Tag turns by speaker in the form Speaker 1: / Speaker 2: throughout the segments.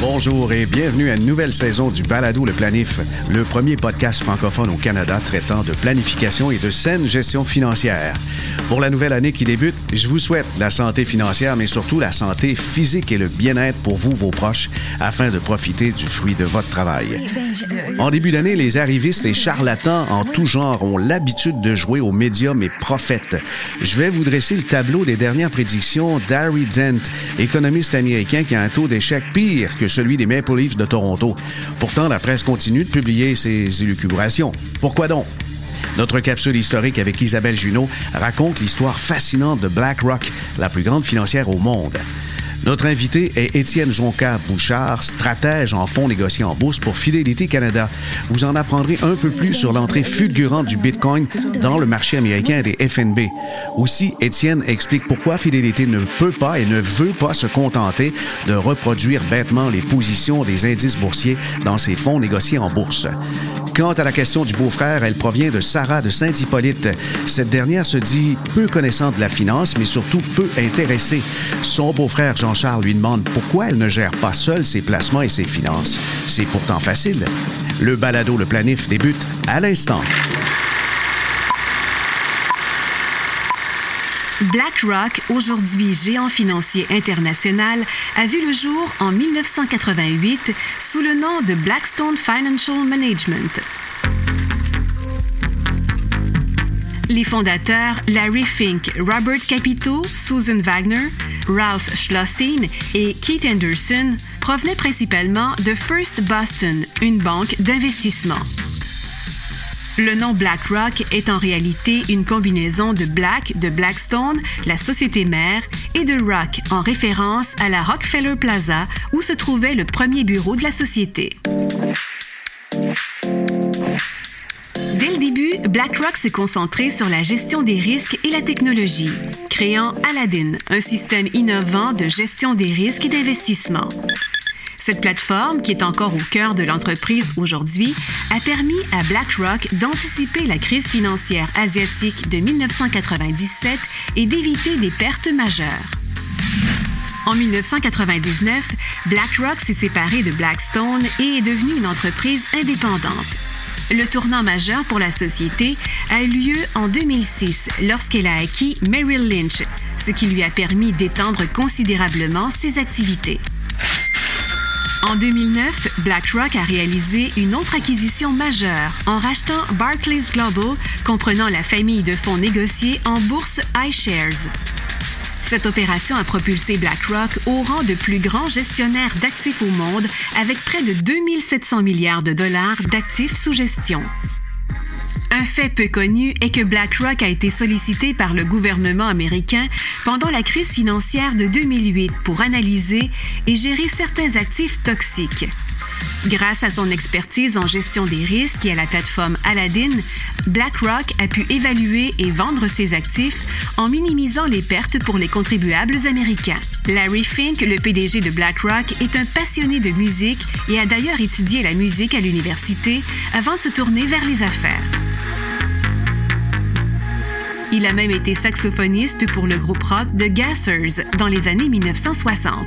Speaker 1: Bonjour et bienvenue à une nouvelle saison du Balado Le Planif, le premier podcast francophone au Canada traitant de planification et de saine gestion financière. Pour la nouvelle année qui débute, je vous souhaite la santé financière, mais surtout la santé physique et le bien-être pour vous, vos proches, afin de profiter du fruit de votre travail. En début d'année, les arrivistes et charlatans en tout genre ont l'habitude de jouer aux médiums et prophètes. Je vais vous dresser le tableau des dernières prédictions d'Harry Dent, économiste américain qui a un taux d'échec pire que celui des Maple Leafs de Toronto. Pourtant, la presse continue de publier ses élucubrations. Pourquoi donc? Notre capsule historique avec Isabelle Junot raconte l'histoire fascinante de BlackRock, la plus grande financière au monde. Notre invité est Étienne Jonca Bouchard, stratège en fonds négociés en bourse pour Fidélité Canada. Vous en apprendrez un peu plus sur l'entrée fulgurante du Bitcoin dans le marché américain des FNB. Aussi, Étienne explique pourquoi Fidélité ne peut pas et ne veut pas se contenter de reproduire bêtement les positions des indices boursiers dans ses fonds négociés en bourse. Quant à la question du beau-frère, elle provient de Sarah de Saint-Hippolyte. Cette dernière se dit peu connaissante de la finance, mais surtout peu intéressée. Son beau-frère Jean-Charles lui demande pourquoi elle ne gère pas seule ses placements et ses finances. C'est pourtant facile. Le balado Le Planif débute à l'instant.
Speaker 2: BlackRock, aujourd'hui géant financier international, a vu le jour en 1988 sous le nom de Blackstone Financial Management. Les fondateurs Larry Fink, Robert Capito, Susan Wagner, Ralph Schlostein et Keith Anderson provenaient principalement de First Boston, une banque d'investissement. Le nom BlackRock est en réalité une combinaison de Black de Blackstone, la société mère, et de Rock en référence à la Rockefeller Plaza où se trouvait le premier bureau de la société. BlackRock s'est concentré sur la gestion des risques et la technologie, créant Aladdin, un système innovant de gestion des risques et d'investissement. Cette plateforme, qui est encore au cœur de l'entreprise aujourd'hui, a permis à BlackRock d'anticiper la crise financière asiatique de 1997 et d'éviter des pertes majeures. En 1999, BlackRock s'est séparé de Blackstone et est devenu une entreprise indépendante. Le tournant majeur pour la société a eu lieu en 2006 lorsqu'elle a acquis Merrill Lynch, ce qui lui a permis d'étendre considérablement ses activités. En 2009, BlackRock a réalisé une autre acquisition majeure en rachetant Barclays Global, comprenant la famille de fonds négociés en bourse iShares. Cette opération a propulsé BlackRock au rang de plus grand gestionnaire d'actifs au monde avec près de 2700 milliards de dollars d'actifs sous gestion. Un fait peu connu est que BlackRock a été sollicité par le gouvernement américain pendant la crise financière de 2008 pour analyser et gérer certains actifs toxiques. Grâce à son expertise en gestion des risques et à la plateforme Aladdin, BlackRock a pu évaluer et vendre ses actifs en minimisant les pertes pour les contribuables américains. Larry Fink, le PDG de BlackRock, est un passionné de musique et a d'ailleurs étudié la musique à l'université avant de se tourner vers les affaires. Il a même été saxophoniste pour le groupe rock The Gassers dans les années 1960.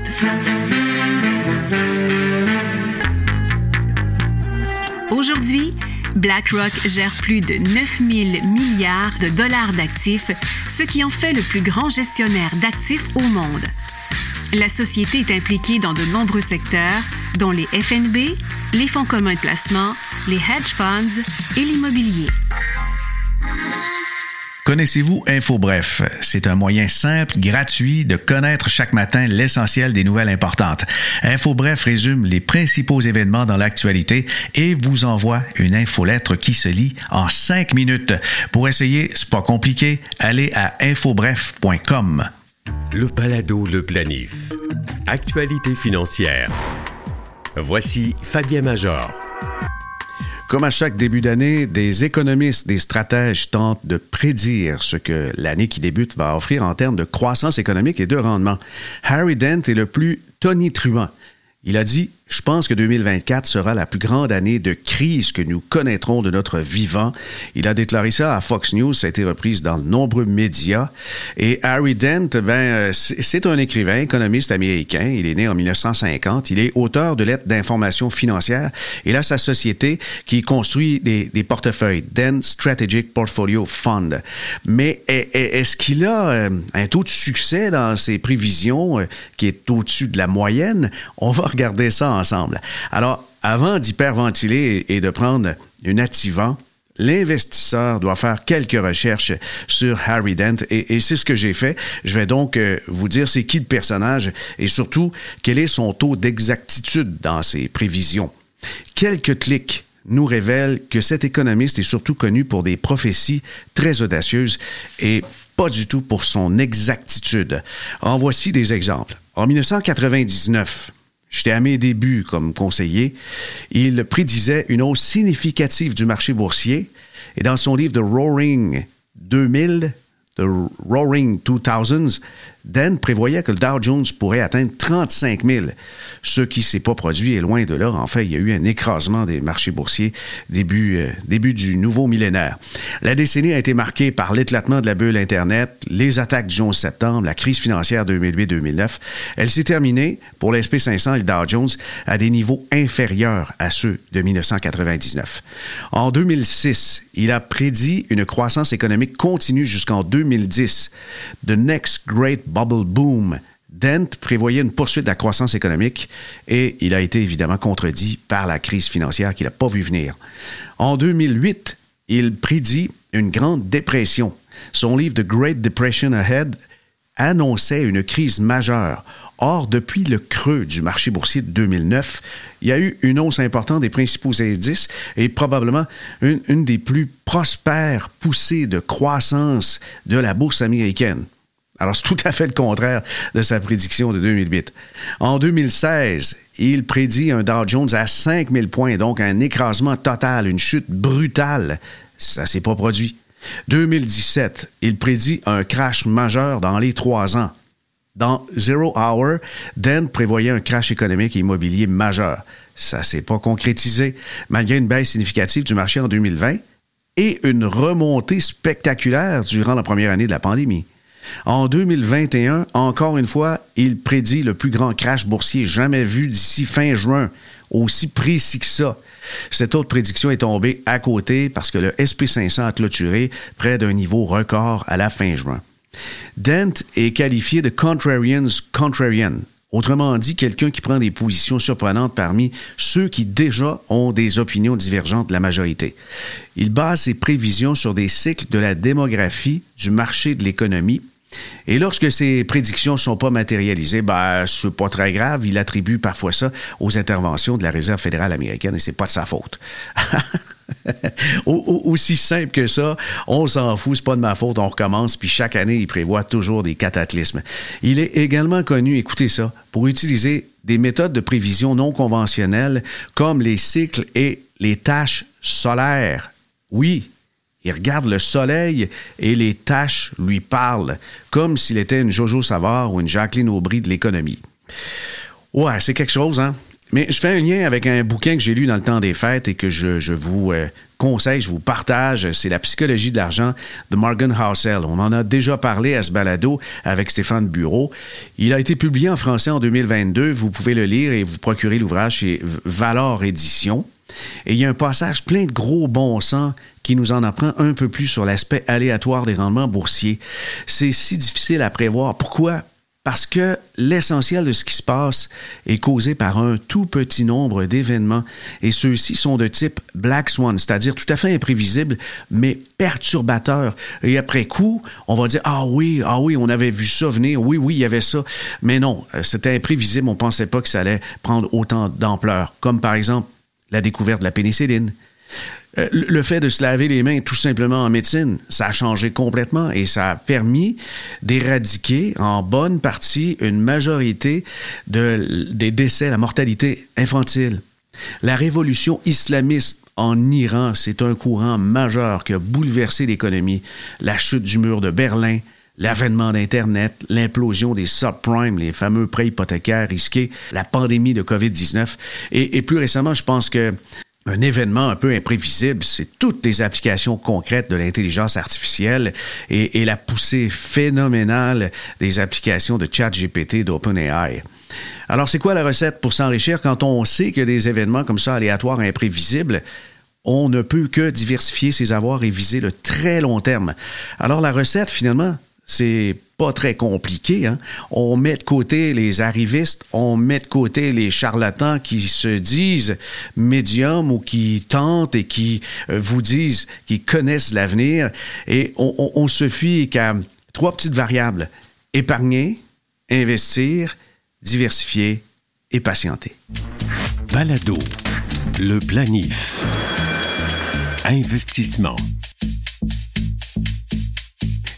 Speaker 2: Aujourd'hui, BlackRock gère plus de 9 000 milliards de dollars d'actifs, ce qui en fait le plus grand gestionnaire d'actifs au monde. La société est impliquée dans de nombreux secteurs, dont les FNB, les fonds communs de placement, les hedge funds et l'immobilier.
Speaker 1: Connaissez-vous InfoBref? C'est un moyen simple, gratuit de connaître chaque matin l'essentiel des nouvelles importantes. InfoBref résume les principaux événements dans l'actualité et vous envoie une infolettre qui se lit en cinq minutes. Pour essayer, c'est pas compliqué, allez à infobref.com.
Speaker 3: Le balado Le Planif. Actualité financière. Voici Fabien Major.
Speaker 1: Comme à chaque début d'année, des économistes, des stratèges tentent de prédire ce que l'année qui débute va offrir en termes de croissance économique et de rendement. Harry Dent est le plus tonitruant. Il a dit Je pense que 2024 sera la plus grande année de crise que nous connaîtrons de notre vivant. Il a déclaré ça à Fox News, ça a été reprise dans de nombreux médias. Et Harry Dent, ben, euh, c'est un écrivain, économiste américain. Il est né en 1950. Il est auteur de lettres d'information financière. Il a sa société qui construit des, portefeuilles, Dent Strategic Portfolio Fund. Mais est-ce qu'il a euh, un taux de succès dans ses prévisions euh, qui est au-dessus de la moyenne? On va regarder ça Alors, avant d'hyperventiler et de prendre une activant, l'investisseur doit faire quelques recherches sur Harry Dent et, c'est ce que j'ai fait. Je vais donc euh, vous dire c'est qui le personnage et surtout quel est son taux d'exactitude dans ses prévisions. Quelques clics nous révèlent que cet économiste est surtout connu pour des prophéties très audacieuses et pas du tout pour son exactitude. En voici des exemples. En 1999, J'étais à mes débuts comme conseiller. Il prédisait une hausse significative du marché boursier. Et dans son livre The Roaring 2000, The Roaring 2000s, Dan prévoyait que le Dow Jones pourrait atteindre 35 000, ce qui s'est pas produit est loin de là. En fait, il y a eu un écrasement des marchés boursiers début, euh, du nouveau millénaire. La décennie a été marquée par l'éclatement de la bulle Internet, les attaques du 11 septembre, la crise financière 2008-2009. Elle s'est terminée pour l'SP 500 et le Dow Jones à des niveaux inférieurs à ceux de 1999. En 2006, il a prédit une croissance économique continue jusqu'en 2010. The next great bubble boom. Dent prévoyait une poursuite de la croissance économique et il a été évidemment contredit par la crise financière qu'il n'a pas vu venir. En 2008, il prédit une grande dépression. Son livre The Great Depression Ahead annonçait une crise majeure. Or, depuis le creux du marché boursier de 2009, il y a eu une hausse importante des principaux indices et probablement une, une des plus prospères poussées de croissance de la bourse américaine. Alors, c'est tout à fait le contraire de sa prédiction de 2008. En 2016, il prédit un Dow Jones à 5000 points, donc un écrasement total, une chute brutale. Ça s'est pas produit. 2017, il prédit un crash majeur dans les trois ans. Dans Zero Hour, Dan prévoyait un crash économique et immobilier majeur. Ça s'est pas concrétisé, malgré une baisse significative du marché en 2020 et une remontée spectaculaire durant la première année de la pandémie. En 2021, encore une fois, il prédit le plus grand crash boursier jamais vu d'ici fin juin, aussi précis que ça. Cette autre prédiction est tombée à côté parce que le SP500 a clôturé près d'un niveau record à la fin juin. Dent est qualifié de contrarian's contrarian, Autrement dit, quelqu'un qui prend des positions surprenantes parmi ceux qui déjà ont des opinions divergentes de la majorité. Il base ses prévisions sur des cycles de la démographie, du marché de l'économie et lorsque ces prédictions ne sont pas matérialisées, ben, c'est pas très grave. Il attribue parfois ça aux interventions de la Réserve fédérale américaine et c'est pas de sa faute. Aussi simple que ça, on s'en fout, c'est pas de ma faute, on recommence, puis chaque année, il prévoit toujours des cataclysmes. Il est également connu, écoutez ça, pour utiliser des méthodes de prévision non conventionnelles comme les cycles et les tâches solaires. Oui, il regarde le soleil et les tâches lui parlent, comme s'il était une Jojo Savard ou une Jacqueline Aubry de l'économie. Ouais, c'est quelque chose, hein? Mais je fais un lien avec un bouquin que j'ai lu dans le temps des fêtes et que je, vous euh, conseille, je vous partage. C'est La psychologie de l'argent de Morgan Housel. On en a déjà parlé à ce balado avec Stéphane Bureau. Il a été publié en français en 2022. Vous pouvez le lire et vous procurer l'ouvrage chez Valor Édition. Et il y a un passage plein de gros bon sens qui nous en apprend un peu plus sur l'aspect aléatoire des rendements boursiers. C'est si difficile à prévoir. Pourquoi? Parce que l'essentiel de ce qui se passe est causé par un tout petit nombre d'événements et ceux-ci sont de type Black Swan, c'est-à-dire tout à fait imprévisibles, mais perturbateurs. Et après coup, on va dire, ah oui, ah oui, on avait vu ça venir, oui, oui, il y avait ça. Mais non, euh, c'était imprévisible, on ne pensait pas que ça allait prendre autant d'ampleur. Comme par exemple la découverte de la pénicilline. Euh, le fait de se laver les mains tout simplement en médecine, ça a changé complètement et ça a permis d'éradiquer en bonne partie une majorité des décès, la mortalité infantile. La révolution islamiste en Iran, c'est un courant majeur qui a bouleversé l'économie. La chute du mur de Berlin, l'avènement d'Internet, l'implosion des subprimes, les fameux prêts hypothécaires risqués, la pandémie de COVID-19. Et, plus récemment, je pense que un événement un peu imprévisible, c'est toutes les applications concrètes de l'intelligence artificielle et, la poussée phénoménale des applications de ChatGPT d'OpenAI. Alors, c'est quoi la recette pour s'enrichir quand on sait que des événements comme ça, aléatoires, imprévisibles, on ne peut que diversifier ses avoirs et viser le très long terme. Alors, la recette, finalement, c'est pas très compliqué. Hein. On met de côté les arrivistes, on met de côté les charlatans qui se disent médiums ou qui tentent et qui euh, vous disent qu'ils connaissent l'avenir. Et on, se fie qu'à trois petites variables. Épargner, investir, diversifier et patienter.
Speaker 3: Balado, le planif. Investissement.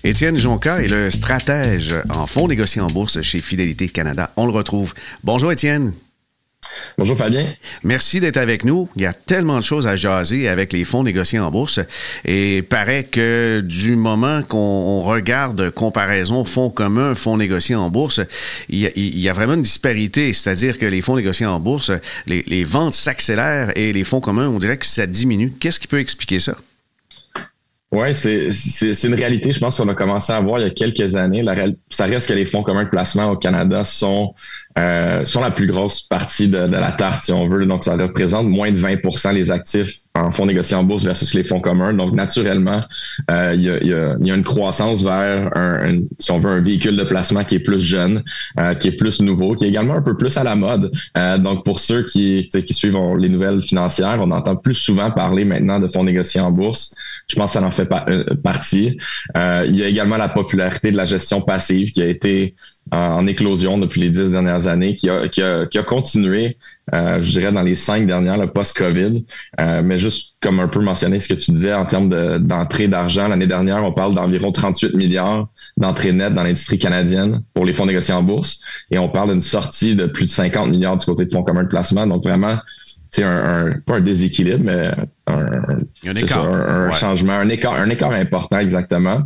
Speaker 1: Étienne Jonca est le stratège en fonds négociés en bourse chez Fidélité Canada. On le retrouve. Bonjour Étienne.
Speaker 4: Bonjour Fabien.
Speaker 1: Merci d'être avec nous. Il y a tellement de choses à jaser avec les fonds négociés en bourse. Et il paraît que du moment qu'on regarde comparaison fonds communs, fonds négociés en bourse, il y, a, vraiment une disparité. C'est-à-dire que les fonds négociés en bourse, les, les ventes s'accélèrent et les fonds communs, on dirait que ça diminue. Qu'est-ce qui peut expliquer ça?
Speaker 4: Oui, c'est, une réalité, je pense qu'on a commencé à voir il y a quelques années. La, ça reste que les fonds communs de placement au Canada sont, euh, sont la plus grosse partie de, la tarte, si on veut. Donc, ça représente moins de 20% les actifs en fonds négociés en bourse versus les fonds communs. Donc, naturellement, euh, il, y a, il, y a, une croissance vers, un, si on veut, un véhicule de placement qui est plus jeune, euh, qui est plus nouveau, qui est également un peu plus à la mode. Euh, donc, pour ceux qui, qui suivent les nouvelles financières, on entend plus souvent parler maintenant de fonds négociés en bourse. Je pense que ça en fait euh, partie. Il y a également la popularité de la gestion passive qui a été en éclosion depuis les dix dernières années, qui a, qui a, qui a continué, euh, je dirais, dans les cinq dernières, le post-COVID. mais juste comme un peu mentionné ce que tu disais en termes d'entrée d'argent, l'année dernière, on parle d'environ 38 milliards d'entrées nettes dans l'industrie canadienne pour les fonds négociés en bourse. Et on parle d'une sortie de plus de 50 milliards du côté de fonds communs de placement. Donc vraiment, c'est un, pas un déséquilibre, mais un, un, changement, un écart, un écart important exactement.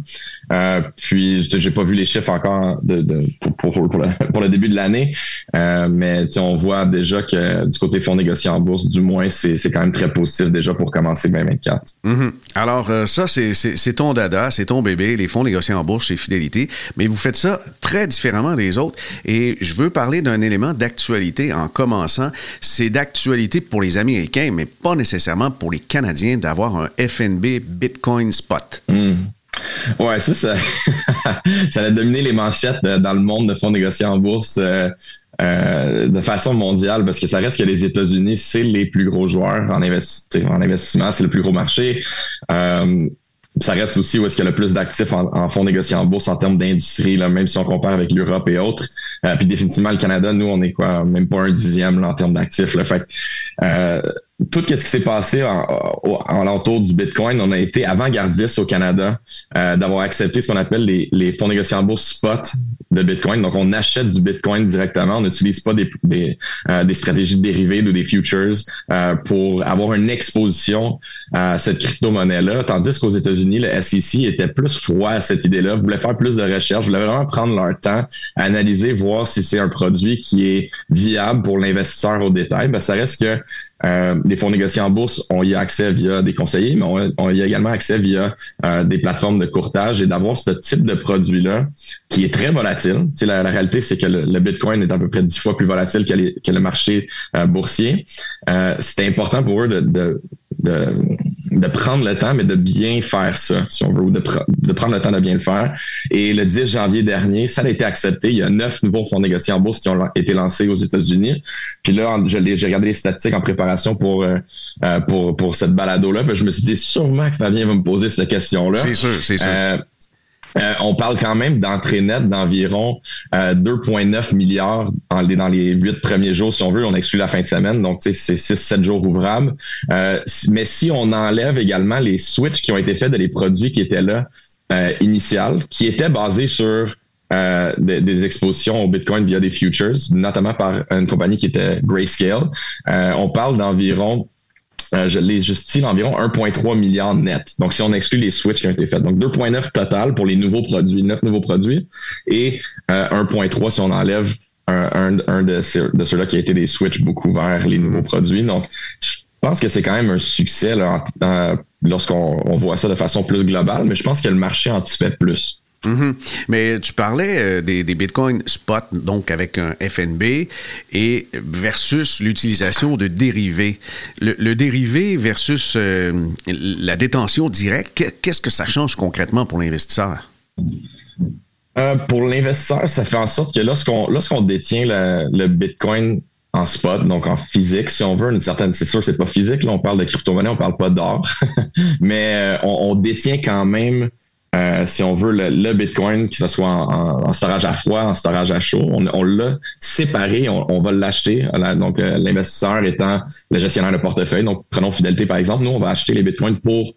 Speaker 4: Euh, puis j'ai pas vu les chiffres encore de, de pour, pour, pour, le, début de l'année, euh, mais on voit déjà que du côté fonds négociés en bourse, du moins, c'est quand même très positif déjà pour commencer 2024.
Speaker 1: Mm-hmm. Alors euh, ça, c'est ton dada, c'est ton bébé, les fonds négociés en bourse chez Fidélité, mais vous faites ça très différemment des autres. Et je veux parler d'un élément d'actualité en commençant. C'est d'actualité pour les Américains, mais pas nécessairement pour les Canadien d'avoir un FNB Bitcoin Spot.
Speaker 4: Hmm. Ouais, ça, ça, a dominé les manchettes dans le monde de fonds négociés en bourse. Euh, euh, de façon mondiale, parce que ça reste que les États-Unis, c'est les plus gros joueurs en, en investissement, c'est le plus gros marché. Euh, ça reste aussi où est-ce qu'il y a le plus d'actifs en, fonds négociés en bourse en termes d'industrie, même si on compare avec l'Europe et autres. puis définitivement, le Canada, nous, on est quoi, même pas un dixième en termes d'actifs. Fait tout ce qui s'est passé en, en, l'entour du Bitcoin, on a été avant-gardiste au Canada euh, d'avoir accepté ce qu'on appelle les, les, fonds négociés en bourse spot de Bitcoin. Donc, on achète du Bitcoin directement. On n'utilise pas des, des, euh, des, stratégies dérivées ou des futures euh, pour avoir une exposition à cette crypto-monnaie-là. Tandis qu'aux États-Unis, le SEC était plus froid à cette idée-là, voulait faire plus de recherche, voulait vraiment prendre leur temps, analyser, voir si c'est un produit qui est viable pour l'investisseur au détail. Ben, ça reste que euh, les fonds négociés en bourse, on y a accès via des conseillers, mais on, y a également accès via euh, des plateformes de courtage et d'avoir ce type de produit-là qui est très volatile. la, la, réalité, c'est que le, Bitcoin est à peu près dix fois plus volatile que, le marché euh, boursier. c'est important pour eux de de, de, prendre le temps, mais de bien faire ça, si on veut, ou de, de, prendre le temps de bien le faire. Et le 10 janvier dernier, ça a été accepté. Il y a neuf nouveaux fonds négociés en bourse qui ont été lancés aux États-Unis. Puis là, j'ai regardé les statistiques en préparation pour, euh, euh, pour, pour cette balado-là. je me suis dit sûrement que Fabien va me poser cette question-là.
Speaker 1: C'est sûr, c'est sûr. Euh,
Speaker 4: euh, on parle quand même d'entrée nette d'environ 2,9 euh, milliards dans les, dans les 8 premiers jours, si on veut. On exclut la fin de semaine, donc c'est 6-7 jours ouvrables. Euh, mais si on enlève également les switches qui ont été faits de les produits qui étaient là initial, qui étaient basés sur des, des, expositions au Bitcoin via des futures, notamment par une compagnie qui était Grayscale, on parle d'environ euh, je l'ai justine environ 1,3 milliard net. Donc, si on exclut les switches qui ont été faits. Donc, 2,9 total pour les nouveaux produits, 9 nouveaux produits, et 1,3 euh, si on enlève un, de, ceux-là qui a été des switches beaucoup vers les nouveaux produits. Donc, je pense que c'est quand même un succès lorsqu'on voit ça de façon plus globale, mais je pense que le marché anticipe plus.
Speaker 1: Mhm. Mais tu parlais euh, des, bitcoins spot, donc avec un FNB, et versus l'utilisation de dérivés. Le, dérivé versus euh, la détention directe, qu'est-ce que ça change concrètement pour l'investisseur?
Speaker 4: Euh, pour l'investisseur, ça fait en sorte que lorsqu'on détient le, bitcoin en spot, donc en physique, si on veut, une certaine, c'est sûr, c'est pas physique, là, on parle de crypto-monnaie, on parle pas d'or, mais on, détient quand même euh, si on veut, le, Bitcoin, que ce soit en, storage à froid, en storage à chaud, on, l'a séparé, on, va l'acheter. Donc, euh, l'investisseur étant le gestionnaire de portefeuille. Donc, prenons Fidélité, par exemple. Nous, on va acheter les Bitcoins pour,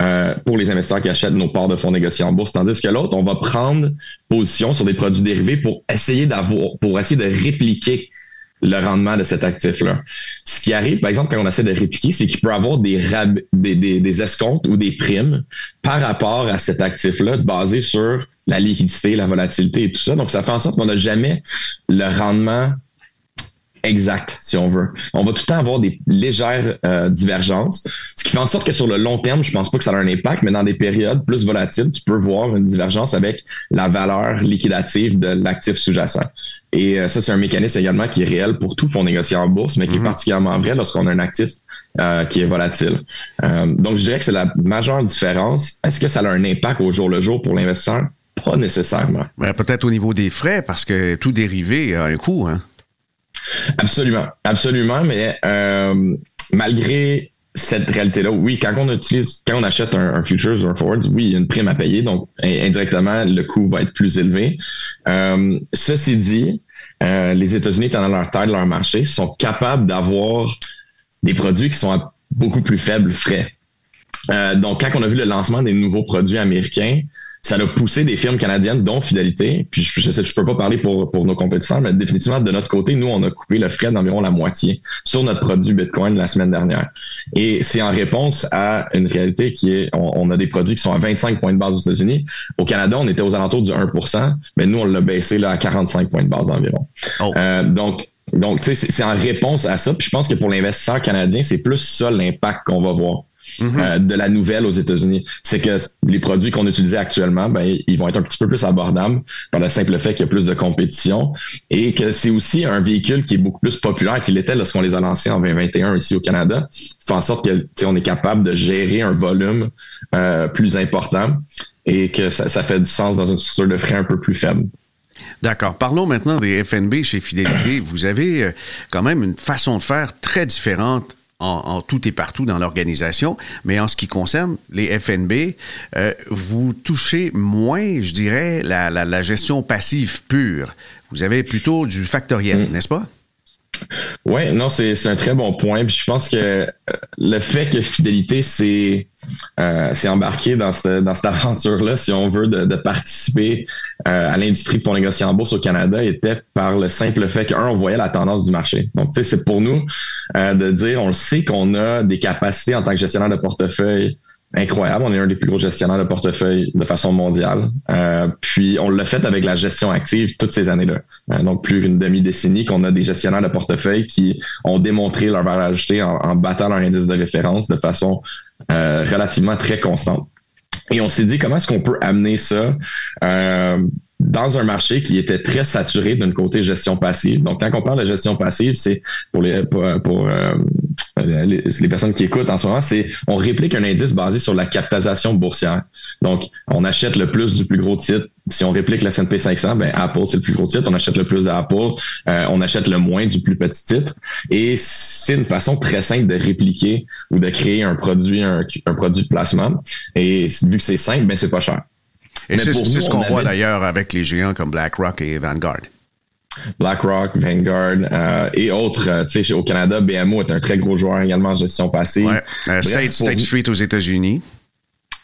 Speaker 4: euh, pour les investisseurs qui achètent nos parts de fonds négociés en bourse. Tandis que l'autre, on va prendre position sur des produits dérivés pour essayer pour essayer de répliquer le rendement de cet actif-là. Ce qui arrive, par exemple, quand on essaie de répliquer, c'est qu'il peut avoir des, des, des, escomptes ou des primes par rapport à cet actif-là basé sur la liquidité, la volatilité et tout ça. Donc, ça fait en sorte qu'on n'a jamais le rendement exact, si on veut. On va tout le temps avoir des légères euh, divergences, ce qui fait en sorte que sur le long terme, je pense pas que ça a un impact, mais dans des périodes plus volatiles, tu peux voir une divergence avec la valeur liquidative de l'actif sous-jacent. Et euh, ça, c'est un mécanisme également qui est réel pour tout fonds négocié en bourse, mais qui est mhm. particulièrement vrai lorsqu'on a un actif euh, qui est volatile. donc, je dirais que c'est la majeure différence. Est-ce que ça a un impact au jour le jour pour l'investisseur? Pas nécessairement.
Speaker 1: Peut-être au niveau des frais, parce que tout dérivé a un coût. Hein?
Speaker 4: Absolument, absolument, mais euh, malgré cette réalité-là, oui, quand on utilise, quand on achète un, futures ou un forwards, oui, il y a une prime à payer, donc indirectement, le coût va être plus élevé. Euh, ceci dit, euh, les États-Unis, étant dans leur taille de leur marché, sont capables d'avoir des produits qui sont à beaucoup plus faibles frais. donc, quand on a vu le lancement des nouveaux produits américains, ça a poussé des firmes canadiennes, dont Fidélité. Puis je, je, je peux pas parler pour, pour nos compétiteurs, mais définitivement de notre côté, nous, on a coupé le frais d'environ la moitié sur notre produit Bitcoin la semaine dernière. Et c'est en réponse à une réalité qui est, on, a des produits qui sont à 25 points de base aux États-Unis. Au Canada, on était aux alentours du 1% mais nous, on l'a baissé là, à 45 points de base environ. Oh. Euh, donc, donc, tu sais, c'est en réponse à ça. Puis je pense que pour l'investisseur canadien, c'est plus ça l'impact qu'on va voir. Mhm. Euh, de la nouvelle aux États-Unis. C'est que les produits qu'on utilisait actuellement, ben, ils vont être un petit peu plus abordables par le simple fait qu'il y a plus de compétition et que c'est aussi un véhicule qui est beaucoup plus populaire qu'il était lorsqu'on les a lancés en 2021 ici au Canada. Fait en sorte qu'on est capable de gérer un volume euh, plus important et que ça, ça fait du sens dans une structure de frais un peu plus faible.
Speaker 1: D'accord. Parlons maintenant des FNB chez Fidélité. Vous avez euh, quand même une façon de faire très différente en, tout et partout dans l'organisation. Mais en ce qui concerne les FNB, euh, vous touchez moins, je dirais, la, gestion passive pure. Vous avez plutôt du factoriel, mm. n'est-ce pas?
Speaker 4: Oui, non, c'est un très bon point. Je pense que euh, le fait que Fidélité s'est euh, embarqué dans cette, dans cette aventure-là, si on veut, de, participer euh, à l'industrie fonds négociés en bourse au Canada était par le simple fait qu'un, on voyait la tendance du marché. Donc, tu sais, c'est pour nous de dire, on le sait qu'on a des capacités en tant que gestionnaire de portefeuille incroyable. On est un des plus gros gestionnaires de portefeuille de façon mondiale. Euh, puis on l'a fait avec la gestion active toutes ces années-là. Euh, donc plus qu'une demi-décennie qu'on a des gestionnaires de portefeuille qui ont démontré leur valeur ajoutée en, battant leur indice de référence de façon euh, relativement très constante. Et on s'est dit comment est-ce qu'on peut amener ça dans un marché qui était très saturé d'un côté gestion passive? Donc, quand on parle de gestion passive, c'est pour les pour, euh, les, personnes qui écoutent en ce moment, c'est on réplique un indice basé sur la capitalisation boursière. Donc, on achète le plus du plus gros titre. Si on réplique la S&P 500, ben Apple c'est le plus gros titre. On achète le plus d'Apple. Euh, on achète le moins du plus petit titre. Et c'est une façon très simple de répliquer ou de créer un produit un, un produit de placement. Et vu que c'est simple, ben c'est pas cher.
Speaker 1: Et c'est ce qu'on voit d'ailleurs avec les géants comme BlackRock et Vanguard.
Speaker 4: BlackRock, Vanguard euh, et autres. Euh, tu sais, au Canada, BMO est un très gros joueur également en gestion passive.
Speaker 1: Euh, State, Street aux États-Unis.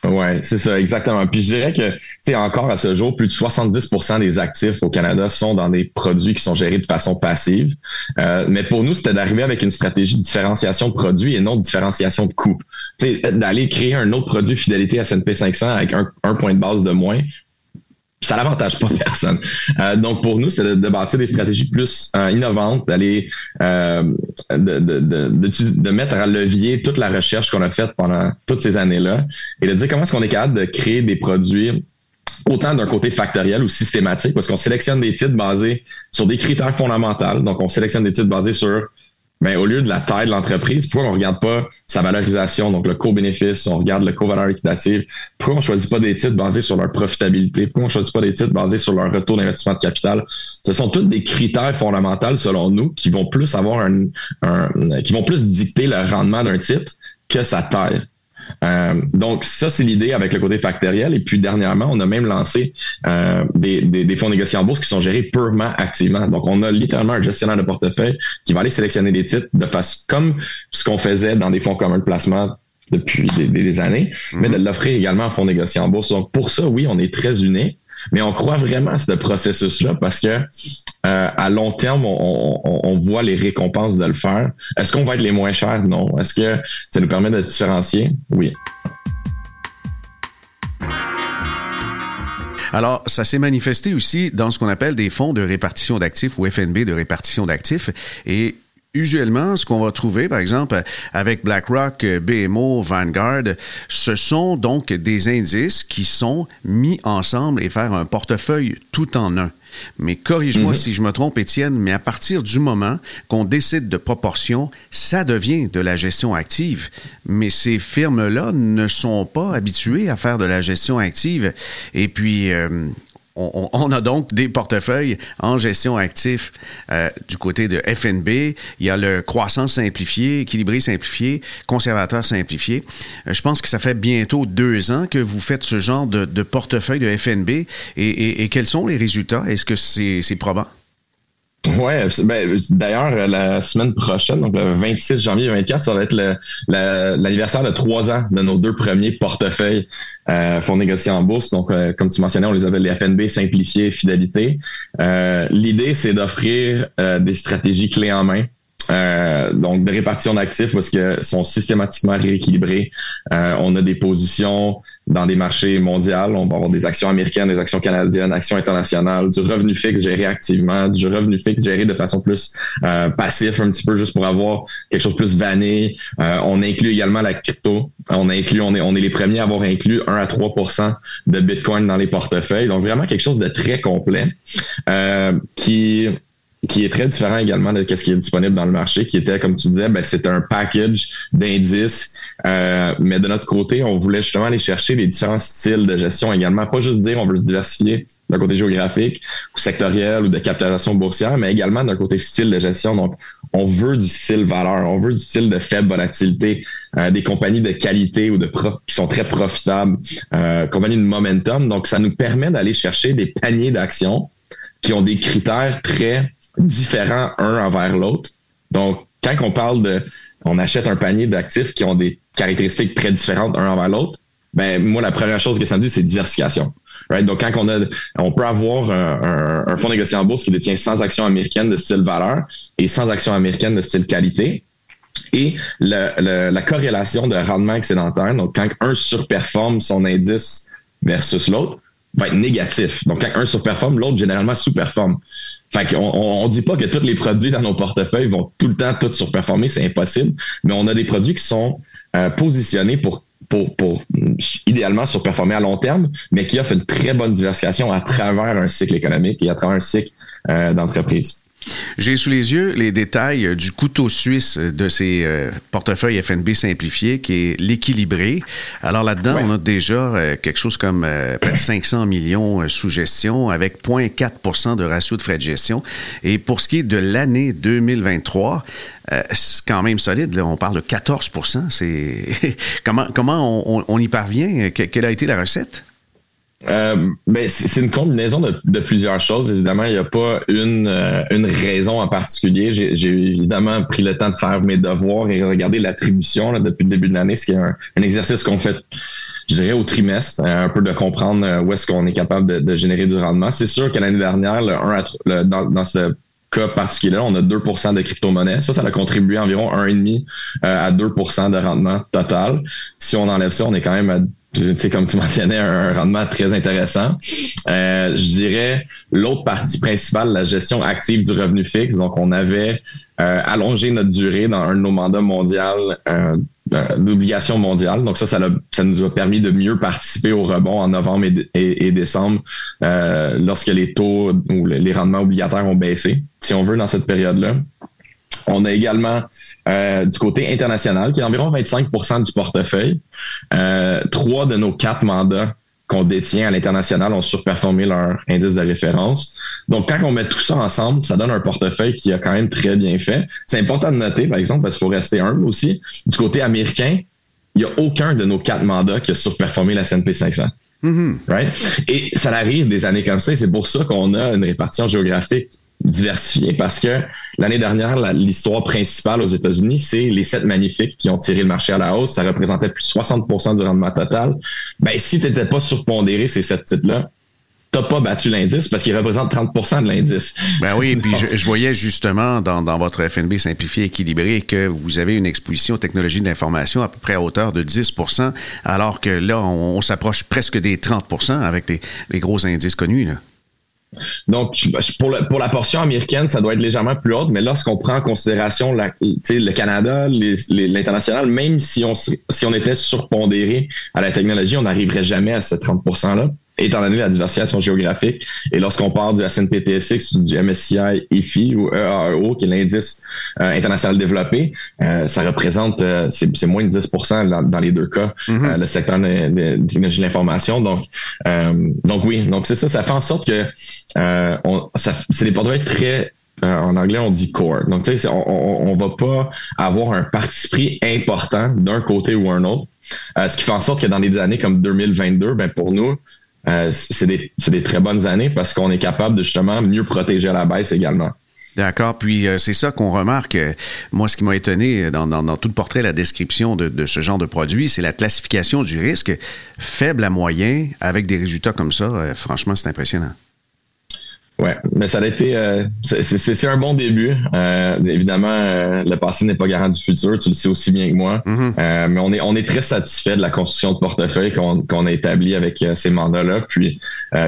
Speaker 4: Ouais, c'est ça, exactement. Puis je dirais que, tu sais, encore à ce jour, plus de 70% des actifs au Canada sont dans des produits qui sont gérés de façon passive. Euh, mais pour nous, c'était d'arriver avec une stratégie de différenciation de produits et non de différenciation de coûts. Tu sais, d'aller créer un autre produit fidélité S&P 500 avec un, un point de base de moins, ça n'avantage pas personne. Euh, donc pour nous, c'est de, bâtir des stratégies plus euh, innovantes, d'aller euh, de, de, de, de, mettre à levier toute la recherche qu'on a faite pendant toutes ces années-là et de dire comment est-ce qu'on est capable de créer des produits autant d'un côté factoriel ou systématique, parce qu'on sélectionne des titres basés sur des critères fondamentaux. Donc, on sélectionne des titres basés sur mais au lieu de la taille de l'entreprise, pourquoi on regarde pas sa valorisation, donc le co-bénéfice, on regarde le co-valeur équitative? Pourquoi on choisit pas des titres basés sur leur profitabilité? Pourquoi on choisit pas des titres basés sur leur retour d'investissement de capital? Ce sont tous des critères fondamentaux, selon nous, qui vont plus avoir un, un qui vont plus dicter le rendement d'un titre que sa taille. Euh, donc, ça, c'est l'idée avec le côté factoriel. Et puis, dernièrement, on a même lancé euh, des, des, fonds négociés en bourse qui sont gérés purement activement. Donc, on a littéralement un gestionnaire de portefeuille qui va aller sélectionner des titres de face comme ce qu'on faisait dans des fonds communs de placement depuis des, années, mais de mhm. l'offrir également en fonds négociés en bourse. Donc, pour ça, oui, on est très unis. Mais on croit vraiment à ce processus-là parce que euh, à long terme, on, voit les récompenses de le faire. Est-ce qu'on va être les moins chers? Non. Est-ce que ça nous permet de se différencier? Oui.
Speaker 1: Alors, ça s'est manifesté aussi dans ce qu'on appelle des fonds de répartition d'actifs ou FNB de répartition d'actifs. Et usuellement, ce qu'on va trouver, par exemple, avec BlackRock, BMO, Vanguard, ce sont donc des indices qui sont mis ensemble et faire un portefeuille tout en un. Mais corrige-moi mhm. si je me trompe, Étienne, mais à partir du moment qu'on décide de proportion, ça devient de la gestion active. Mais ces firmes-là ne sont pas habituées à faire de la gestion active. Et puis, euh, on, a donc des portefeuilles en gestion active euh, du côté de FNB. Il y a le croissance simplifié, équilibré simplifié, conservateur simplifié. Euh, je pense que ça fait bientôt deux ans que vous faites ce genre de, portefeuille de FNB. et, quels sont les résultats? Est-ce que c'est probant?
Speaker 4: Ouais, ben, d'ailleurs, la semaine prochaine, donc le 26 janvier 24, ça va être l'anniversaire de trois ans de nos deux premiers portefeuilles euh, fonds négociés en bourse. Donc, euh, comme tu mentionnais, on les appelle les FNB simplifiés fidélité. Euh, L'idée, c'est d'offrir euh, des stratégies clés en main euh, donc, de répartition d'actifs parce que sont systématiquement rééquilibrés. Euh, on a des positions dans des marchés mondiaux. On va avoir des actions américaines, des actions canadiennes, actions internationales, du revenu fixe géré activement, du revenu fixe géré de façon plus euh, passif, un petit peu juste pour avoir quelque chose de plus vanné. on inclut également la crypto. On inclut, on est, on est les premiers à avoir inclus 1 à 3 de Bitcoin dans les portefeuilles. Donc, vraiment quelque chose de très complet qui qui est très différent également de ce qui est disponible dans le marché, qui était, comme tu disais, ben, c'est un package d'indices. Euh, mais de notre côté, on voulait justement aller chercher les différents styles de gestion également. Pas juste dire on veut se diversifier d'un côté géographique ou sectoriel ou de capitalisation boursière, mais également d'un côté style de gestion. Donc, on veut du style valeur, on veut du style de faible volatilité, euh, des compagnies de qualité ou de prof qui sont très profitables, euh, compagnies de momentum. Donc, ça nous permet d'aller chercher des paniers d'actions qui ont des critères très différents un envers l'autre. Donc, quand on parle de, on achète un panier d'actifs qui ont des caractéristiques très différentes un envers l'autre, ben moi la première chose que ça me dit c'est diversification. Right? Donc quand on a, on peut avoir un, fonds négocié en bourse qui détient 100 actions américaines de style valeur et 100 actions américaines de style qualité. Et la corrélation de rendement excédentaire, donc quand un surperforme son indice versus l'autre, va être négatif. Donc, quand un surperforme, l'autre généralement sous-performe. Fait qu'on on, dit pas que tous les produits dans nos portefeuilles vont tout le temps tout surperformer, c'est impossible, mais on a des produits qui sont euh, positionnés pour, pour, pour idéalement surperformer à long terme, mais qui offrent une très bonne diversification à travers un cycle économique et à travers un cycle euh, d'entreprise.
Speaker 1: J'ai sous les yeux les détails du couteau suisse de ces euh, portefeuilles FNB simplifiés, qui est l'équilibré. Alors là-dedans, on a déjà euh, quelque chose comme euh, près de 500 millions sous gestion avec 0,4% de ratio de frais de gestion. Et pour ce qui est de l'année 2023, c'est quand même solide. On parle de 14 C'est comment, comment on, on, y parvient? quelle a été la recette?
Speaker 4: Euh, ben, c'est une combinaison de, plusieurs choses. Évidemment, il n'y a pas une, euh, une raison en particulier. J'ai évidemment pris le temps de faire mes devoirs et regarder l'attribution depuis le début de l'année, ce qui est un, exercice qu'on fait je dirais au trimestre, un peu de comprendre où est-ce qu'on est capable de, générer du rendement. C'est sûr que l'année dernière, le 1 à, dans, dans ce cas particulier, on a 2% de crypto-monnaie. Ça, ça a contribué environ 1,5 à 2% de rendement total. Si on enlève ça, on est quand même à sais, comme tu mentionnais, un rendement très intéressant. Euh, je dirais l'autre partie principale, la gestion active du revenu fixe. Donc, on avait euh, allongé notre durée dans un de nos mandats mondiaux euh, d'obligation mondiale. Donc, ça, ça, ça, nous a permis de mieux participer au rebond en novembre et, décembre lorsque les taux ou les rendements obligataires ont baissé, si on veut, dans cette période-là. On a également euh, du côté international, qui est environ 25% du portefeuille. Euh, trois de nos quatre mandats qu'on détient à l'international ont surperformé leur indice de référence. Donc, quand on met tout ça ensemble, ça donne un portefeuille qui a quand même très bien fait. C'est important de noter, par exemple, parce qu'il faut rester humble aussi. Du côté américain, il n'y a aucun de nos quatre mandats qui a surperformé la S&P 500. Mm-hmm. right? Et ça arrive des années comme ça, et c'est pour ça qu'on a une répartition géographique diversifié parce que l'année dernière, l'histoire principale aux États-Unis, c'est les sept magnifiques qui ont tiré le marché à la hausse. Ça représentait plus de 60% du rendement total. Ben, si tu n'étais pas surpondéré ces sept titres-là, t'as pas battu l'indice parce qu'il représente 30% de l'indice.
Speaker 1: Ben oui, puis je, voyais justement dans, votre FNB simplifié équilibré que vous avez une exposition aux technologies d'information à peu près à hauteur de 10% alors que là, on, s'approche presque des 30% avec les, les gros indices connus. Là.
Speaker 4: Donc, pour, la portion américaine, ça doit être légèrement plus haute, mais lorsqu'on prend en considération le Canada, l'international, même si on, si on était surpondéré à la technologie, on n'arriverait jamais à ce 30 %-là étant donné la diversification géographique. Et lorsqu'on parle du S&P TSX ou du MSCI EFI ou EAEO, qui est l'indice euh, international développé, euh, ça représente, euh, c'est moins de 10 dans, les deux cas, mm-hmm. le secteur de, de, l'information. Donc, donc oui, donc c'est ça, ça fait en sorte que c'est des portefeuilles très en anglais, on dit core. Donc, tu sais, on, on, va pas avoir un parti pris important d'un côté ou un autre. ce qui fait en sorte que dans des années comme 2022, ben pour nous, euh, c'est des, très bonnes années parce qu'on est capable de justement mieux protéger à la baisse également.
Speaker 1: D'accord. Puis euh, c'est ça qu'on remarque. Euh, moi, ce qui m'a étonné dans, tout le portrait, la description de, ce genre de produit, c'est la classification du risque faible à moyen avec des résultats comme ça. franchement, c'est impressionnant.
Speaker 4: Ouais, mais ça a été, euh, c'est un bon début. Euh, évidemment, euh, le passé n'est pas garant du futur, tu le sais aussi bien que moi. Mm-hmm. mais on est, on est très satisfait de la construction de portefeuille qu'on a établi avec ces mandats-là. Puis,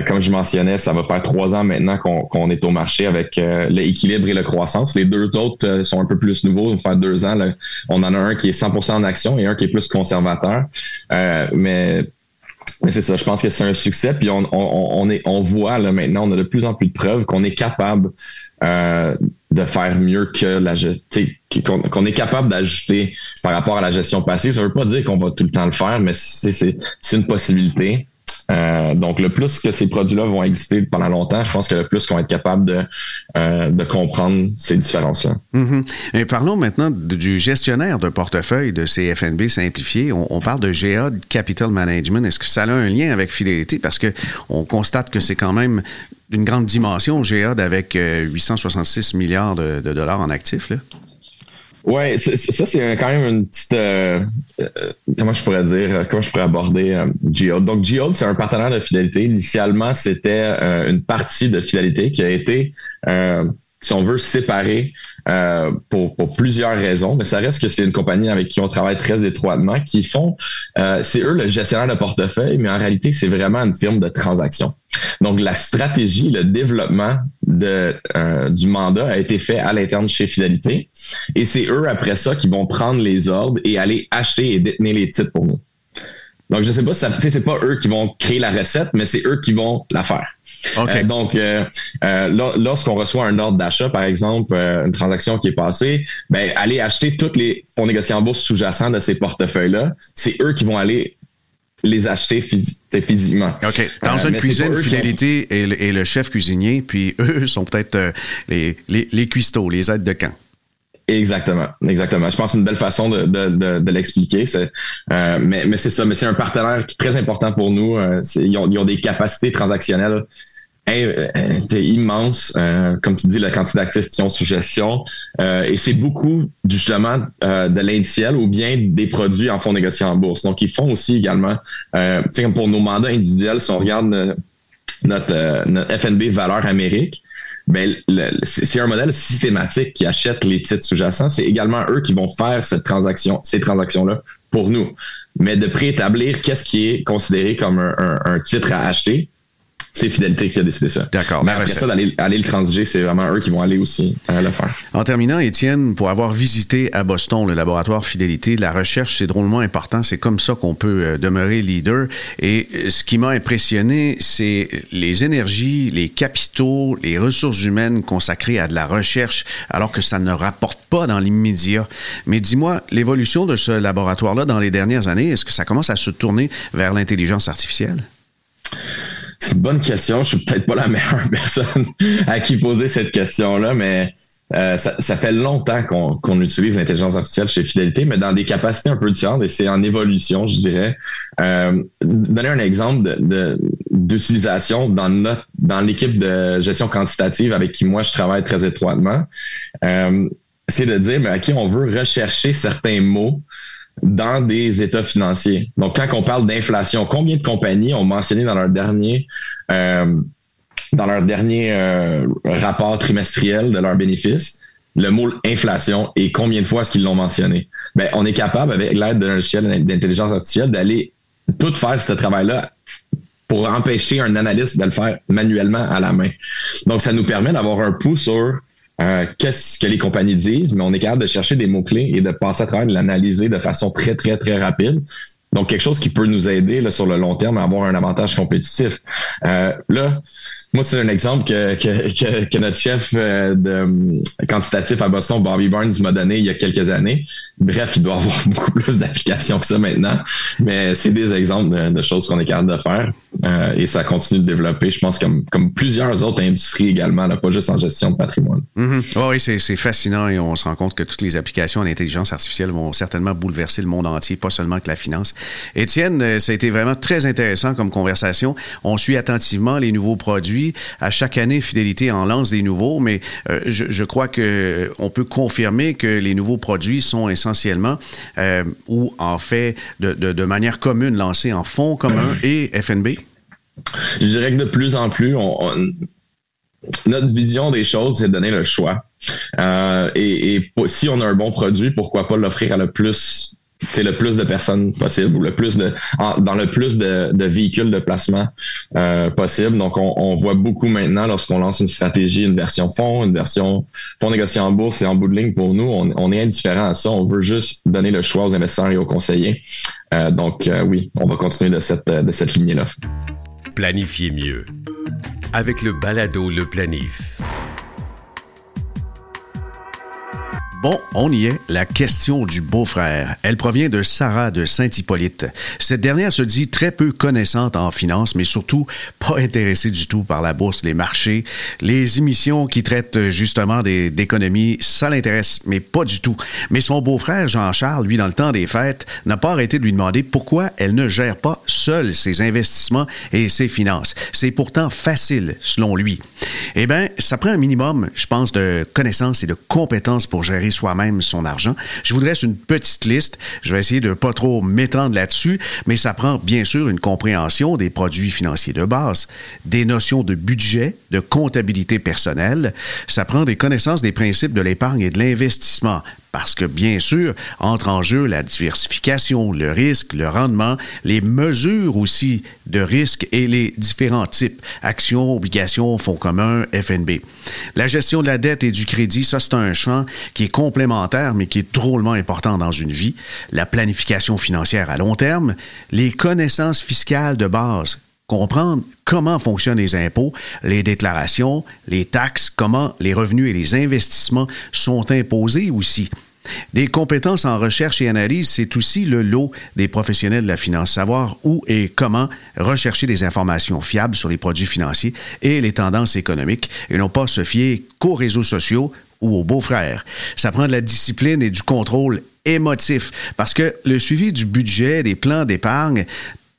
Speaker 4: comme je mentionnais, ça va faire trois ans maintenant qu'on est au marché avec l'équilibre et la croissance. Les deux autres sont un peu plus nouveaux. Faire deux ans. on en a un qui est 100% en action et un qui est plus conservateur. mais c'est ça, je pense que c'est un succès. Puis on, on, on, est, on voit là maintenant, on a de plus en plus de preuves qu'on est capable euh, de faire mieux que la gestion, qu'on est capable d'ajuster par rapport à la gestion passive. Ça veut pas dire qu'on va tout le temps le faire, mais c'est une possibilité. Euh, donc, le plus que ces produits-là vont exister pendant longtemps, je pense que le plus qu'on va être capable de, euh, de comprendre ces différences-là.
Speaker 1: Mm-hmm. parlons maintenant du gestionnaire de portefeuille de ces FNB simplifiés. On, parle de GA Capital Management. Est-ce que ça a un lien avec Fidélité? Parce que on constate que c'est quand même une grande dimension, GA, avec 866 euh, milliards de, de dollars en actifs.
Speaker 4: Ouais, ça c'est quand même une petite euh, euh, comment je pourrais dire, euh, comment je pourrais aborder euh, Donc Geode, c'est un partenaire de fidélité. Initialement, c'était une partie de fidélité qui a été, si on veut, séparée euh, pour, plusieurs raisons, mais ça reste que c'est une compagnie avec qui on travaille très étroitement, qui font, euh, c'est eux le gestionnaire de portefeuille, mais en réalité, c'est vraiment une firme de transaction. Donc, la stratégie, le développement de, euh, du mandat a été fait à l'interne chez Fidélité, et c'est eux, après ça, qui vont prendre les ordres et aller acheter et détenir les titres pour nous. Donc, je sais pas si c'est pas eux qui vont créer la recette, mais c'est eux qui vont la faire. Euh, donc, euh, euh, lorsqu'on reçoit un ordre d'achat, par exemple, une transaction qui est passée, ben, aller acheter tous les fonds négociés en bourse sous-jacents de ces portefeuilles-là, c'est eux qui vont aller les acheter physiquement.
Speaker 1: OK. Dans une cuisine, Fidélité est, le, chef cuisinier, puis eux sont peut-être les, les, les cuistots, les aides de camp.
Speaker 4: Exactement, exactement. Je pense que c'est une belle façon de, de, de, l'expliquer. Euh, mais mais c'est ça, mais c'est un partenaire qui est très important pour nous. Euh, ils, ont, ils, ont, des capacités transactionnelles immense, comme tu dis, la quantité d'actifs qui ont sous gestion. et c'est beaucoup justement de l'indiciel ou bien des produits en fonds négociés en bourse. Donc, ils font aussi également, comme pour nos mandats individuels, si on regarde notre, notre FNB Valeur Amérique, ben, c'est un modèle systématique qui achète les titres sous-jacents. C'est également eux qui vont faire cette transaction, ces transactions-là pour nous. Mais de préétablir qu'est-ce qui est considéré comme un titre à acheter, c'est Fidélité qui a décidé ça.
Speaker 1: D'accord.
Speaker 4: Mais après ça, d'aller aller le transiger, c'est vraiment eux qui vont aller aussi euh, le faire.
Speaker 1: En terminant, Étienne, pour avoir visité à Boston le laboratoire Fidélité, la recherche, c'est drôlement important. C'est comme ça qu'on peut euh, demeurer leader. Et euh, ce qui m'a impressionné, c'est les énergies, les capitaux, les ressources humaines consacrées à de la recherche, alors que ça ne rapporte pas dans l'immédiat. Mais dis-moi, l'évolution de ce laboratoire-là dans les dernières années, est-ce que ça commence à se tourner vers l'intelligence artificielle?
Speaker 4: C'est une bonne question. Je suis peut-être pas la meilleure personne à qui poser cette question-là, mais euh, ça, fait longtemps qu'on utilise l'intelligence artificielle chez Fidélité, mais dans des capacités un peu différentes et c'est en évolution, je dirais. Euh, donner un exemple d'utilisation dans notre dans l'équipe de gestion quantitative avec qui moi je travaille très étroitement, euh, c'est de dire, mais à qui on veut rechercher certains mots dans des états financiers. Donc, quand on parle d'inflation, combien de compagnies ont mentionné dans leur dernier euh, dans leur dernier euh, rapport trimestriel de leurs bénéfices le mot inflation et combien de fois est-ce qu'ils l'ont mentionné? Ben, on est capable, avec l'aide d'un logiciel d'intelligence artificielle, d'aller tout faire ce travail-là pour empêcher un analyste de le faire manuellement à la main. Donc, ça nous permet d'avoir un pouls sur euh, qu'est-ce que les compagnies disent, mais on est capable de chercher des mots-clés et de passer à travers, de l'analyser de façon très, très, très rapide. Donc, quelque chose qui peut nous aider sur le long terme à avoir un avantage compétitif. Euh, là, moi, c'est un exemple que, que, que, notre chef euh, de quantitatif à Boston, Bobby Barnes, m'a donné il y a quelques années. Bref, il doit avoir beaucoup plus d'applications que ça maintenant, mais c'est des exemples de, choses qu'on est capable de faire euh, et ça continue de développer, je pense, comme, comme plusieurs autres industries également, pas juste en gestion de patrimoine.
Speaker 1: Mm-hmm. oui, c'est fascinant et on se rend compte que toutes les applications en intelligence artificielle vont certainement bouleverser le monde entier, pas seulement que la finance. Étienne, euh, ça a été vraiment très intéressant comme conversation. On suit attentivement les nouveaux produits. À chaque année, Fidélité en lance des nouveaux, mais euh, je, crois que on peut confirmer que les nouveaux produits sont essentiellement, euh, ou en fait de, manière commune lancé en fonds communs et FNB?
Speaker 4: Je dirais que de plus en plus, notre vision des choses, c'est de donner le choix. Euh, et, si on a un bon produit, pourquoi pas l'offrir à le plus le plus de personnes possible ou le plus de dans le plus de, véhicules de placement euh, possible. Donc, on, voit beaucoup maintenant lorsqu'on lance une stratégie, une version fonds, une version fonds négocié en bourse et en bout de ligne pour nous, on, est indifférent à ça. On veut juste donner le choix aux investisseurs et aux conseillers. Euh, donc, euh, oui, on va continuer de cette, de cette lignée-là.
Speaker 3: Planifier mieux avec le balado Le Planif.
Speaker 1: Bon, on y est. La question du beau-frère. Elle provient de Sarah de Saint-Hippolyte. Cette dernière se dit très peu connaissante en finance, mais surtout pas intéressée du tout par la bourse, les marchés, les émissions qui traitent justement d'économie. Ça l'intéresse, mais pas du tout. Mais son beau-frère, Jean-Charles, lui, dans le temps des fêtes, n'a pas arrêté de lui demander pourquoi elle ne gère pas seule ses investissements et ses finances. C'est pourtant facile, selon lui. Eh bien, ça prend un minimum, je pense, de connaissances et de compétences pour soi-même son argent. Je vous dresse une petite liste. Je vais essayer de pas trop m'étendre là-dessus, mais ça prend bien sûr une compréhension des produits financiers de base, des notions de budget, de comptabilité personnelle. Ça prend des connaissances des principes de l'épargne et de l'investissement, parce que, bien sûr, entre en jeu la diversification, le risque, le rendement, les mesures aussi de risque et les différents types, actions, obligations, fonds communs, FNB. La gestion de la dette et du crédit, ça, c'est un champ qui est complémentaire, mais qui est drôlement important dans une vie. La planification financière à long terme, les connaissances fiscales de base, comprendre comment fonctionnent les impôts, les déclarations, les taxes, comment les revenus et les investissements sont imposés aussi. Des compétences en recherche et analyse, c'est aussi le lot des professionnels de la finance, savoir où et comment rechercher des informations fiables sur les produits financiers et les tendances économiques, et non pas se fier qu'aux réseaux sociaux ou aux beaux-frères. Ça prend de la discipline et du contrôle émotif, parce que le suivi du budget, des plans d'épargne,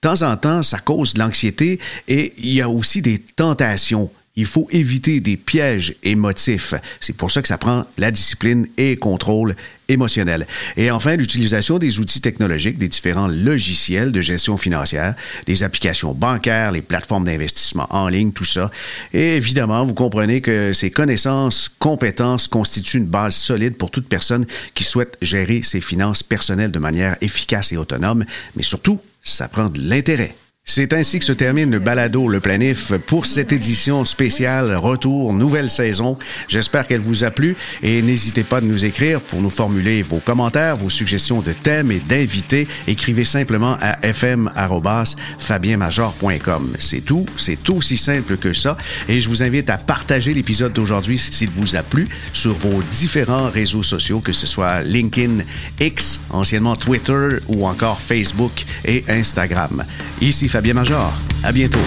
Speaker 1: de temps en temps, ça cause de l'anxiété et il y a aussi des tentations il faut éviter des pièges émotifs. C'est pour ça que ça prend la discipline et contrôle émotionnel. Et enfin, l'utilisation des outils technologiques, des différents logiciels de gestion financière, des applications bancaires, les plateformes d'investissement en ligne, tout ça. Et évidemment, vous comprenez que ces connaissances, compétences constituent une base solide pour toute personne qui souhaite gérer ses finances personnelles de manière efficace et autonome, mais surtout, ça prend de l'intérêt. C'est ainsi que se termine le balado Le Planif pour cette édition spéciale Retour Nouvelle Saison. J'espère qu'elle vous a plu et n'hésitez pas de nous écrire pour nous formuler vos commentaires, vos suggestions de thèmes et d'invités. Écrivez simplement à fm@fabienmajor.com. C'est tout, c'est aussi simple que ça et je vous invite à partager l'épisode d'aujourd'hui s'il vous a plu sur vos différents réseaux sociaux que ce soit LinkedIn, X, anciennement Twitter ou encore Facebook et Instagram. Ici Fabien Major. À bientôt.